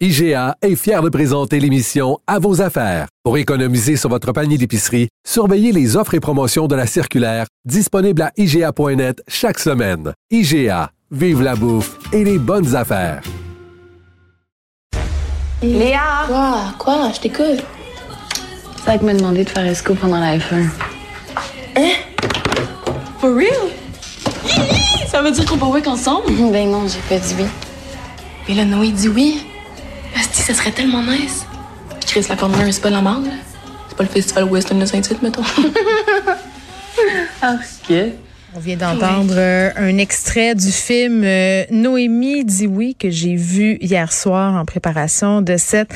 IGA est fier de présenter l'émission À vos affaires. Pour économiser sur votre panier d'épicerie, surveillez les offres et promotions de la circulaire disponible à IGA.net chaque semaine. IGA, vive la bouffe et les bonnes affaires. Léa! Quoi? Quoi? Je t'écoute. Zach m'a demandé de faire esco pendant la F1. Hein? For real? Ça veut dire qu'on peut work ensemble? Ben non, j'ai pas dit oui. Et là, Noé dit oui. Ça serait tellement nice. Chris, la Formule 1, c'est pas la merde, là. C'est pas le festival western de Saint-Tite, mettons. Ah, ok. On vient d'entendre euh, un extrait du film euh, Noémie dit oui que j'ai vu hier soir en préparation de cette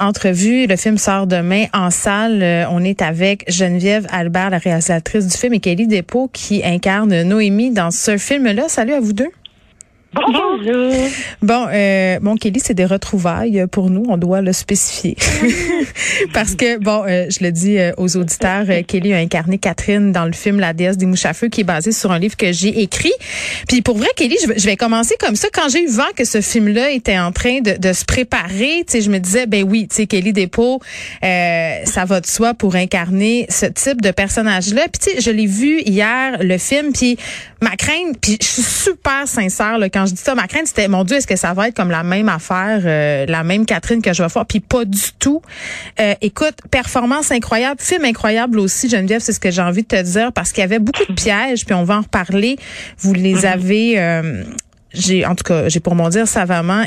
entrevue. Le film sort demain en salle. Euh, on est avec Geneviève Albert, la réalisatrice du film, et Kelly Despaux qui incarne Noémie dans ce film-là. Salut à vous deux. Bonjour! Bon, euh, bon, Kelly, c'est des retrouvailles pour nous. On doit le spécifier. Parce que, bon, euh, je le dis euh, aux auditeurs, euh, Kelly a incarné Catherine dans le film La déesse des mouches à feu, qui est basé sur un livre que j'ai écrit. Puis pour vrai, Kelly, je, vais- je vais commencer comme ça. Quand j'ai eu vent que ce film-là était en train de, de se préparer, tu sais, je me disais, ben oui, tu sais, Kelly Despaux, euh, ça va de soi pour incarner ce type de personnage-là. Puis tu sais, je l'ai vu hier, le film, puis ma crainte, puis je suis super sincère là, quand je dis ça, ma crainte, c'était, mon Dieu, est-ce que ça va être comme la même affaire, euh, la même Catherine que je vais faire? Puis pas du tout. Euh, écoute, performance incroyable, film incroyable aussi, Geneviève, c'est ce que j'ai envie de te dire, parce qu'il y avait beaucoup de pièges, puis on va en reparler. Vous les avez, euh, j'ai, en tout cas, j'ai pour mon dire savamment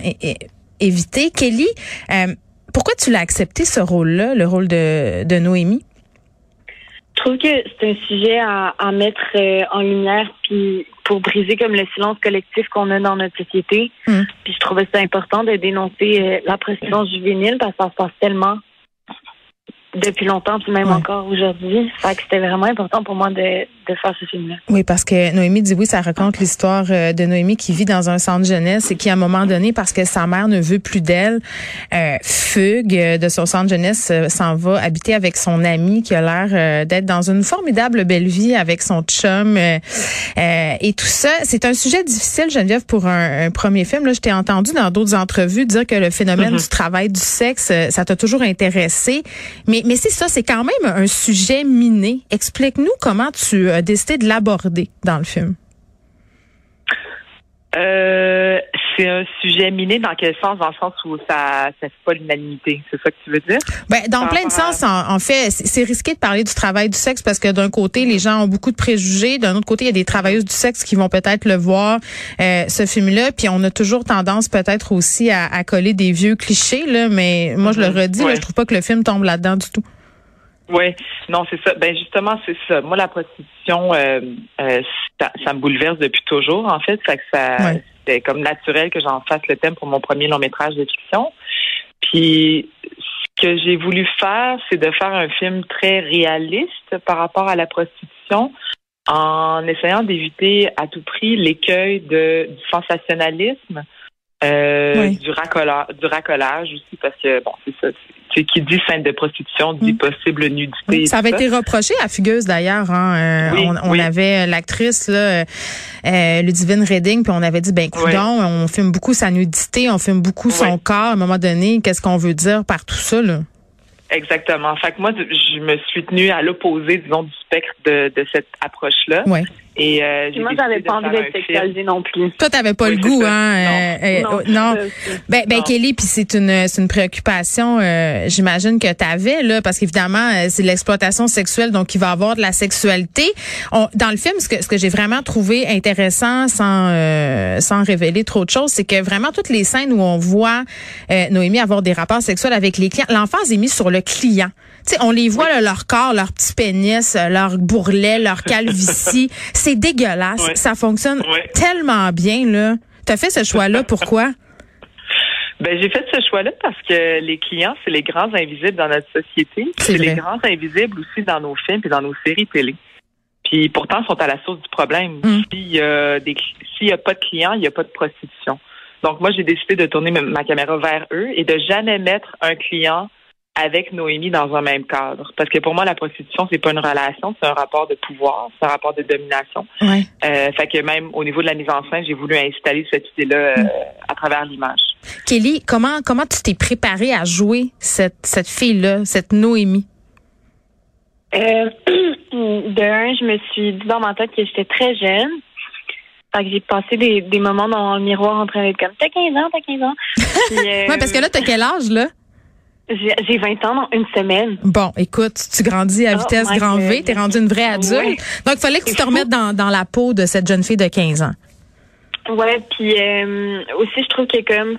évité. Kelly, euh, pourquoi tu l'as accepté ce rôle-là, le rôle de, de Noémie? Je trouve que c'est un sujet à, à mettre euh, en lumière puis pour briser comme le silence collectif qu'on a dans notre société. Mm. Puis je trouvais ça important de dénoncer euh, la prostitution juvénile parce que ça se passe tellement depuis longtemps puis même Ouais. encore aujourd'hui. Fait que c'était vraiment important pour moi de, de faire ce film-là. Oui, parce que Noémie dit oui, ça raconte l'histoire euh, de Noémie qui vit dans un centre jeunesse et qui, à un moment donné, parce que sa mère ne veut plus d'elle, euh, fugue euh, de son centre jeunesse, euh, s'en va habiter avec son ami qui a l'air euh, d'être dans une formidable belle vie avec son chum euh, euh, et tout ça. C'est un sujet difficile, Geneviève, pour un, un premier film. Là, je t'ai entendu dans d'autres entrevues dire que le phénomène du travail du sexe, ça t'a toujours intéressé. Mais, mais c'est ça, c'est quand même un sujet miné. Explique-nous comment tu as décidé de l'aborder dans le film. Euh, c'est un sujet miné dans quel sens? Dans le sens où ça ça fait pas l'unanimité. C'est ça que tu veux dire? Ben, dans plein de sens, en, en fait, c'est risqué de parler du travail du sexe parce que d'un côté, les gens ont beaucoup de préjugés. D'un autre côté, il y a des travailleuses du sexe qui vont peut-être le voir, euh, ce film-là. Puis on a toujours tendance peut-être aussi à, à coller des vieux clichés, là. Mais moi, je le Mhm. redis, là, Ouais. je trouve pas que le film tombe là-dedans du tout. Oui, non, c'est ça. Ben justement, c'est ça. Moi, la prostitution, euh, euh, ça, ça me bouleverse depuis toujours, en fait. Ça, Ouais. C'était comme naturel que j'en fasse le thème pour mon premier long métrage de fiction. Puis, ce que j'ai voulu faire, c'est de faire un film très réaliste par rapport à la prostitution, en essayant d'éviter à tout prix l'écueil du sensationnalisme. Euh, Oui. du racolage, du racolage aussi parce que bon c'est ça c'est qui dit scène de prostitution dit Mm. possible nudité et Ça avait été reproché à Fugueuse d'ailleurs. Hein. Euh, Oui, on on oui. avait l'actrice là, euh, euh, Ludivine Redding, puis on avait dit ben coudon, Oui. on filme beaucoup sa nudité, on filme beaucoup son Oui. corps. À un moment donné, qu'est-ce qu'on veut dire par tout ça là? Exactement. Fait que moi, je me suis tenue à l'opposé, disons, du spectre de, de cette approche-là. Ouais. Et euh, j'ai moi, j'avais pas envie faire d'être un film. sexualisée non plus. Toi, t'avais pas Oui, le goût, ça. hein euh, euh, oh, non. aussi. Ben, ben Non. Kelly, puis c'est une c'est une préoccupation, euh, j'imagine que tu avais là, parce qu'évidemment euh, c'est de l'exploitation sexuelle, donc il va y avoir de la sexualité. On, dans le film, ce que ce que j'ai vraiment trouvé intéressant, sans euh, sans révéler trop de choses, c'est que vraiment toutes les scènes où on voit euh, Noémie avoir des rapports sexuels avec les clients, l'emphase est mise sur le client. Tu sais, on les voit là, leur corps, leur petit pénis, euh, leur bourrelet, leur calvitie, c'est dégueulasse. Ouais. Ça fonctionne Ouais. tellement bien là. T'as fait ce choix-là, pourquoi? Ben, j'ai fait ce choix-là parce que les clients, c'est les grands invisibles dans notre société. C'est les grands invisibles aussi dans nos films et dans nos séries télé. Puis pourtant, ils sont à la source du problème. Mm. S'il n'y a pas de clients, il n'y a pas de prostitution. Donc moi, j'ai décidé de tourner ma caméra vers eux et de jamais mettre un client avec Noémie dans un même cadre. Parce que pour moi, la prostitution, c'est pas une relation, c'est un rapport de pouvoir, c'est un rapport de domination. Ouais. Euh, fait que même au niveau de la mise en scène, j'ai voulu installer cette idée-là euh, mm. à travers l'image. Kelly, comment comment tu t'es préparée à jouer cette cette fille-là, cette Noémie? Euh, de un, je me suis dit dans ma tête que j'étais très jeune. Fait que j'ai passé des, des moments dans le miroir en train d'être comme T'as 15 ans, t'as 15 ans. euh, ouais, parce que là, t'as quel âge, là? J'ai 20 ans dans une semaine. Bon, écoute, tu grandis à oh vitesse grand V, t'es rendue une vraie adulte. Donc, il fallait que tu te remettes dans, dans la peau de cette jeune fille de 15 ans. Ouais, puis euh, aussi, je trouve que comme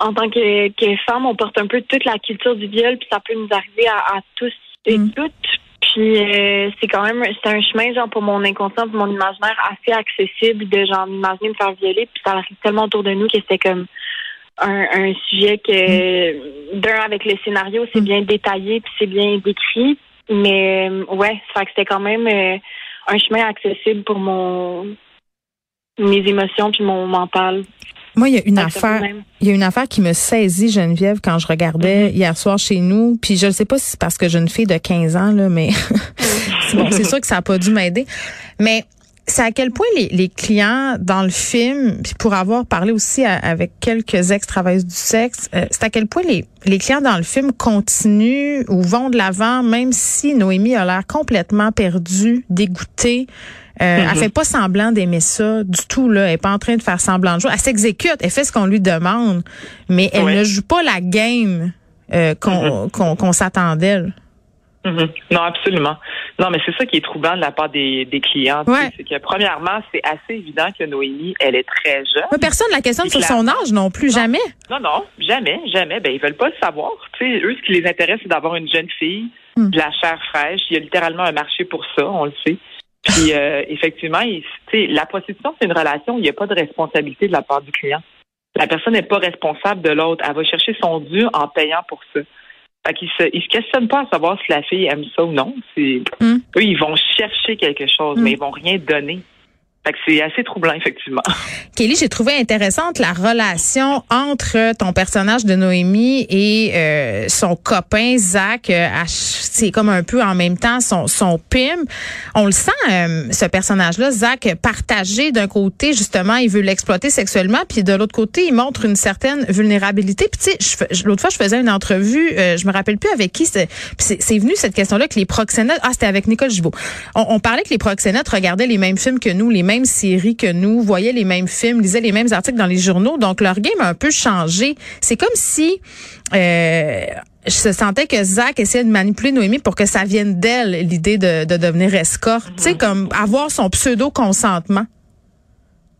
en tant que, que, femme, on porte un peu toute la culture du viol, puis ça peut nous arriver à, à tous et mm. toutes. Puis euh, c'est quand même c'est un chemin genre pour mon inconscient, pour mon imaginaire assez accessible de genre m'imaginer me faire violer, puis ça arrive tellement autour de nous que c'était comme un, sujet que d'un avec le scénario, c'est bien détaillé puis c'est bien décrit. Mais euh, ouais, ça que c'était quand même euh, un chemin accessible pour mon mes émotions puis mon mental. Moi, il y a une affaire, il y a une affaire qui me saisit, Geneviève, quand je regardais mm-hmm. hier soir chez nous. Puis je ne sais pas si c'est parce que j'ai une fille de 15 ans, là, mais bon, c'est sûr que ça n'a pas dû m'aider. Mais c'est à quel point les, les, clients dans le film, puis pour avoir parlé aussi avec quelques ex-travailleuses du sexe, euh, c'est à quel point les, les clients dans le film continuent ou vont de l'avant, même si Noémie a l'air complètement perdue, dégoûtée. Euh, Elle mm-hmm. fait pas semblant d'aimer ça du tout là. Elle est pas en train de faire semblant de jouer. Elle s'exécute. Elle fait ce qu'on lui demande, mais elle ne joue pas la game euh, qu'on mm-hmm. qu'on s'attend d'elle. Mm-hmm. Non, absolument. Non, mais c'est ça qui est troublant de la part des, des clients. C'est que premièrement, c'est assez évident que Noémie, elle est très jeune. Mais personne la questionne sur son âge non plus, jamais. Non, non, jamais, jamais. Ben ils veulent pas le savoir. sais, eux, ce qui les intéresse, c'est d'avoir une jeune fille, mm. de la chair fraîche. Il y a littéralement un marché pour ça, on le sait. Puis euh, effectivement, la prostitution, c'est une relation où il n'y a pas de responsabilité de la part du client. La personne n'est pas responsable de l'autre. Elle va chercher son dû en payant pour ça. Fait qu'ils se, ils se questionnent pas à savoir si la fille aime ça ou non. C'est, mm. Eux, ils vont chercher quelque chose, mm. mais ils vont rien donner c'est assez troublant, effectivement. Kelly, j'ai trouvé intéressante la relation entre ton personnage de Noémie et euh, son copain Zach. Euh, c'est comme un peu en même temps son, son pim. On le sent, euh, ce personnage-là, Zach, partagé d'un côté, justement, il veut l'exploiter sexuellement, puis de l'autre côté, il montre une certaine vulnérabilité. Puis tu sais, l'autre fois, je faisais une entrevue, je me rappelle plus avec qui, c'est venu cette question-là que les proxénètes, ah, c'était avec Nicole Gibault. On, on parlait que les proxénètes regardaient les mêmes films que nous, les mêmes séries que nous, voyaient les mêmes films, lisaient les mêmes articles dans les journaux. Donc, leur game a un peu changé. C'est comme si euh, je sentais que Zach essayait de manipuler Noémie pour que ça vienne d'elle, l'idée de, devenir escorte. Tu sais, comme avoir son pseudo-consentement.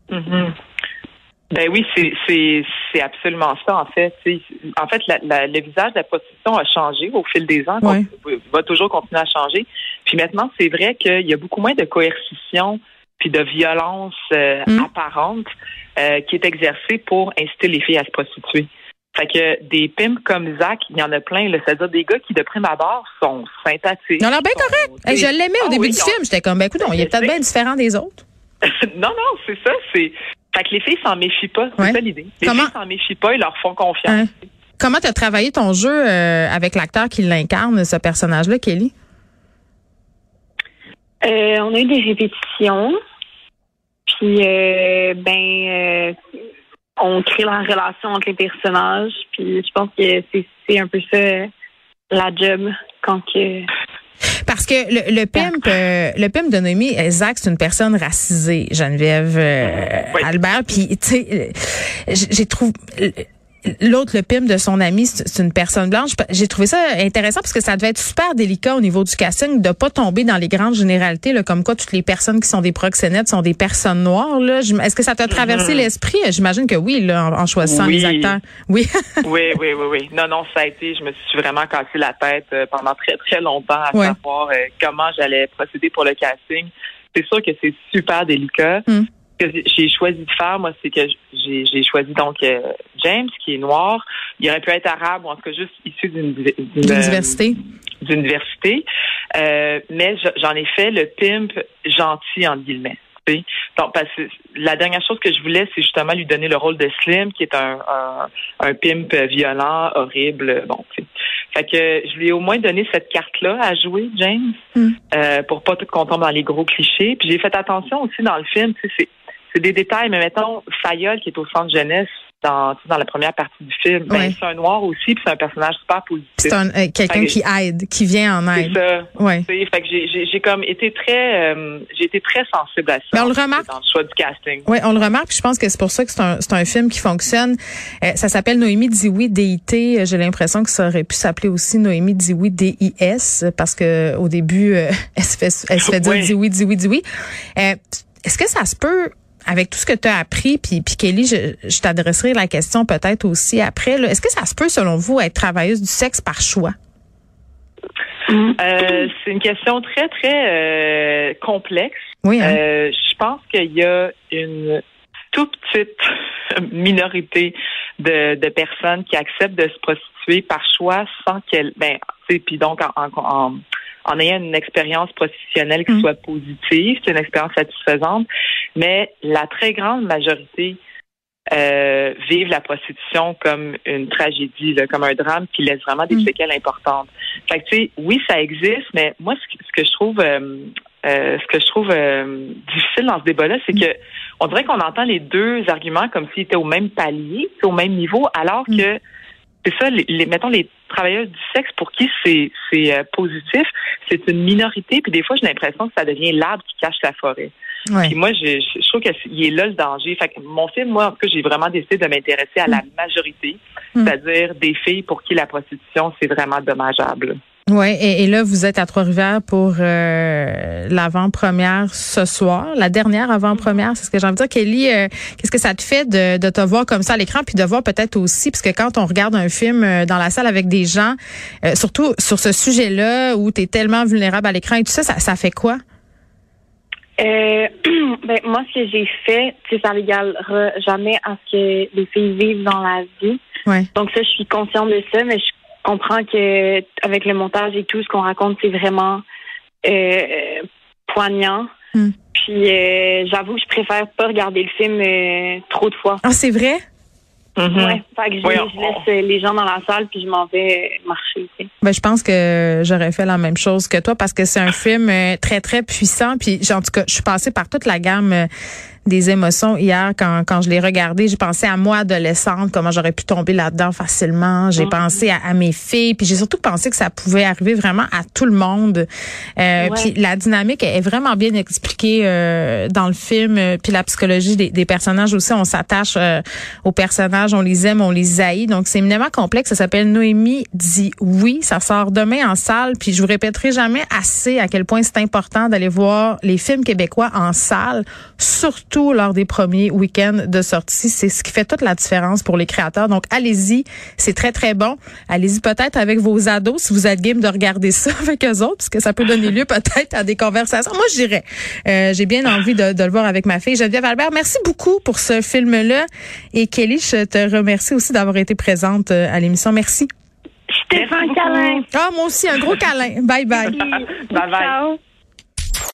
Mm-hmm. Ben oui, c'est absolument ça en fait. en fait, le visage de la prostitution a changé au fil des ans, va toujours continuer à changer. Puis maintenant, c'est vrai qu'il y a beaucoup moins de coercition puis de violence euh, mm. apparente euh, qui est exercée pour inciter les filles à se prostituer. Fait que des pimps comme Zach, il y en a plein. C'est-à-dire des gars qui, de prime abord, sont sympathiques. Ils ont l'air bien correct. je l'aimais au ah début du film. J'étais comme, ben écoute, il est peut-être bien différent des autres. non, non, c'est ça. C'est Fait que les filles s'en méfient pas. C'est ça l'idée. Les filles s'en méfient pas, ils leur font confiance. Hein? Comment tu as travaillé ton jeu euh, avec l'acteur qui l'incarne, ce personnage-là, Kelly? on a eu des répétitions. Puis, euh, ben, euh, on crée la relation entre les personnages. Puis, je pense que c'est un peu ça la job quand que. Parce que le, le pimp, euh, le pimp de Noémie, Zach, c'est une personne racisée, Geneviève Albert. Puis, tu sais, j'ai trouvé L'autre, le pim de son ami, c'est une personne blanche. J'ai trouvé ça intéressant parce que ça devait être super délicat au niveau du casting de pas tomber dans les grandes généralités, là, comme quoi toutes les personnes qui sont des proxénètes sont des personnes noires. Est-ce que ça t'a traversé mm-hmm. l'esprit? J'imagine que oui, là, en, choisissant les acteurs. Oui. oui, oui, oui, oui. Non, non, ça a été, je me suis vraiment cassé la tête euh, pendant très, très longtemps à savoir euh, comment j'allais procéder pour le casting. C'est sûr que c'est super délicat. Mm. ce que j'ai choisi de faire, moi, c'est que j'ai choisi donc euh, James, qui est noir. Il aurait pu être arabe ou en tout cas juste issu d'une université. D'université. Euh, mais j'en ai fait le pimp gentil, en guillemets. Donc, parce que la dernière chose que je voulais, c'est justement lui donner le rôle de Slim, qui est un, un, pimp violent, horrible. Bon, fait que je lui ai au moins donné cette carte-là à jouer, James, mm. euh, pour pas tout qu'on tombe dans les gros clichés. Puis j'ai fait attention aussi dans le film, c'est des détails, mais mettons, Fayol, qui est au centre jeunesse, dans, dans la première partie du film. Ben, c'est un noir aussi, puis c'est un personnage super positif. C'est euh, quelqu'un qui aide, qui vient en aide. C'est ça. Ouais. Fait que j'ai comme été très, euh, j'ai été très sensible à ça. Mais on le remarque. Dans le choix du casting. Oui, on le remarque. Puis je pense que c'est pour ça que c'est un, un film qui fonctionne. Euh, ça s'appelle Noémie Dioui DIT. J'ai l'impression que ça aurait pu s'appeler aussi Noémie Dioui DIS parce que au début, elle se fait, elle se fait dire Dioui Dioui Dioui. Est-ce que ça se peut avec tout ce que tu as appris, puis, puis Kelly, je, t'adresserai la question peut-être aussi après. Est-ce que ça se peut, selon vous, être travailleuse du sexe par choix? Euh, c'est une question très, très euh, complexe. Oui. Hein? Euh, je pense qu'il y a une toute petite minorité de, de, personnes qui acceptent de se prostituer par choix sans qu'elles, ben, puis donc en, en, en ayant une expérience professionnelle qui mm. soit positive, c'est une expérience satisfaisante, mais la très grande majorité euh, vivent la prostitution comme une tragédie, comme un drame qui laisse vraiment des mm. séquelles importantes. Fait que, tu sais, oui, ça existe, mais moi, ce que, je trouve, euh, euh, ce que je trouve euh, difficile dans ce débat-là, c'est mm. que on dirait qu'on entend les deux arguments comme s'ils étaient au même palier, au même niveau, alors que c'est ça, les, mettons les travailleurs du sexe pour qui c'est c'est euh, positif, c'est une minorité. Puis des fois, j'ai l'impression que ça devient l'arbre qui cache la forêt. Puis moi, je, je trouve qu'il est là le danger. Fait que mon film, moi, en tout cas, j'ai vraiment décidé de m'intéresser à la mm. majorité, mm. c'est-à-dire des filles pour qui la prostitution, c'est vraiment dommageable. Oui, et, là, vous êtes à Trois-Rivières pour euh, l'avant-première ce soir, la dernière avant-première, c'est ce que j'ai envie de dire. Kelly, euh, qu'est-ce que ça te fait de, de, te voir comme ça à l'écran, puis de voir peut-être aussi, parce que quand on regarde un film euh, dans la salle avec des gens, surtout sur ce sujet-là, où tu es tellement vulnérable à l'écran et tout ça, ça, ça fait quoi? Euh, ben, moi, ce que j'ai fait, c'est ça n'égalera jamais à ce que les filles vivent dans la vie. Ouais. Donc ça, je suis consciente de ça, mais je comprends que avec le montage et tout, ce qu'on raconte, c'est vraiment euh, poignant. Hmm. Puis euh, j'avoue que je préfère pas regarder le film euh, trop de fois. Ah, c'est vrai? Mm-hmm. Ouais, fait que je, laisse les gens dans la salle puis je m'en vais marcher. Ben, je pense que j'aurais fait la même chose que toi parce que c'est un film très très puissant puis en tout cas je suis passée par toute la gamme des émotions hier quand, quand je l'ai regardé. J'ai pensé à moi adolescente, comment j'aurais pu tomber là-dedans facilement. J'ai mm. pensé à, mes filles, puis j'ai surtout pensé que ça pouvait arriver vraiment à tout le monde. Euh, Puis la dynamique est vraiment bien expliquée euh, dans le film. Euh, puis la psychologie des, des personnages aussi, on s'attache euh, aux personnages, on les aime, on les haït. Donc c'est éminemment complexe. Ça s'appelle Noémie dit oui. Ça sort demain en salle. Puis je vous répéterai jamais assez à quel point c'est important d'aller voir les films québécois en salle, surtout tout lors des premiers week-ends de sortie. C'est ce qui fait toute la différence pour les créateurs. Donc, allez-y. C'est très, très bon. Allez-y peut-être avec vos ados si vous êtes game de regarder ça avec eux autres, parce que ça peut donner lieu peut-être à des conversations. Moi, je dirais, euh, j'ai bien envie de, de, le voir avec ma fille. Geneviève Albert, merci beaucoup pour ce film-là. Et Kelly, je te remercie aussi d'avoir été présente euh, à l'émission. Merci. Stéphane câlin. Ah, moi aussi, un gros câlin. Bye bye. bye bye. Ciao.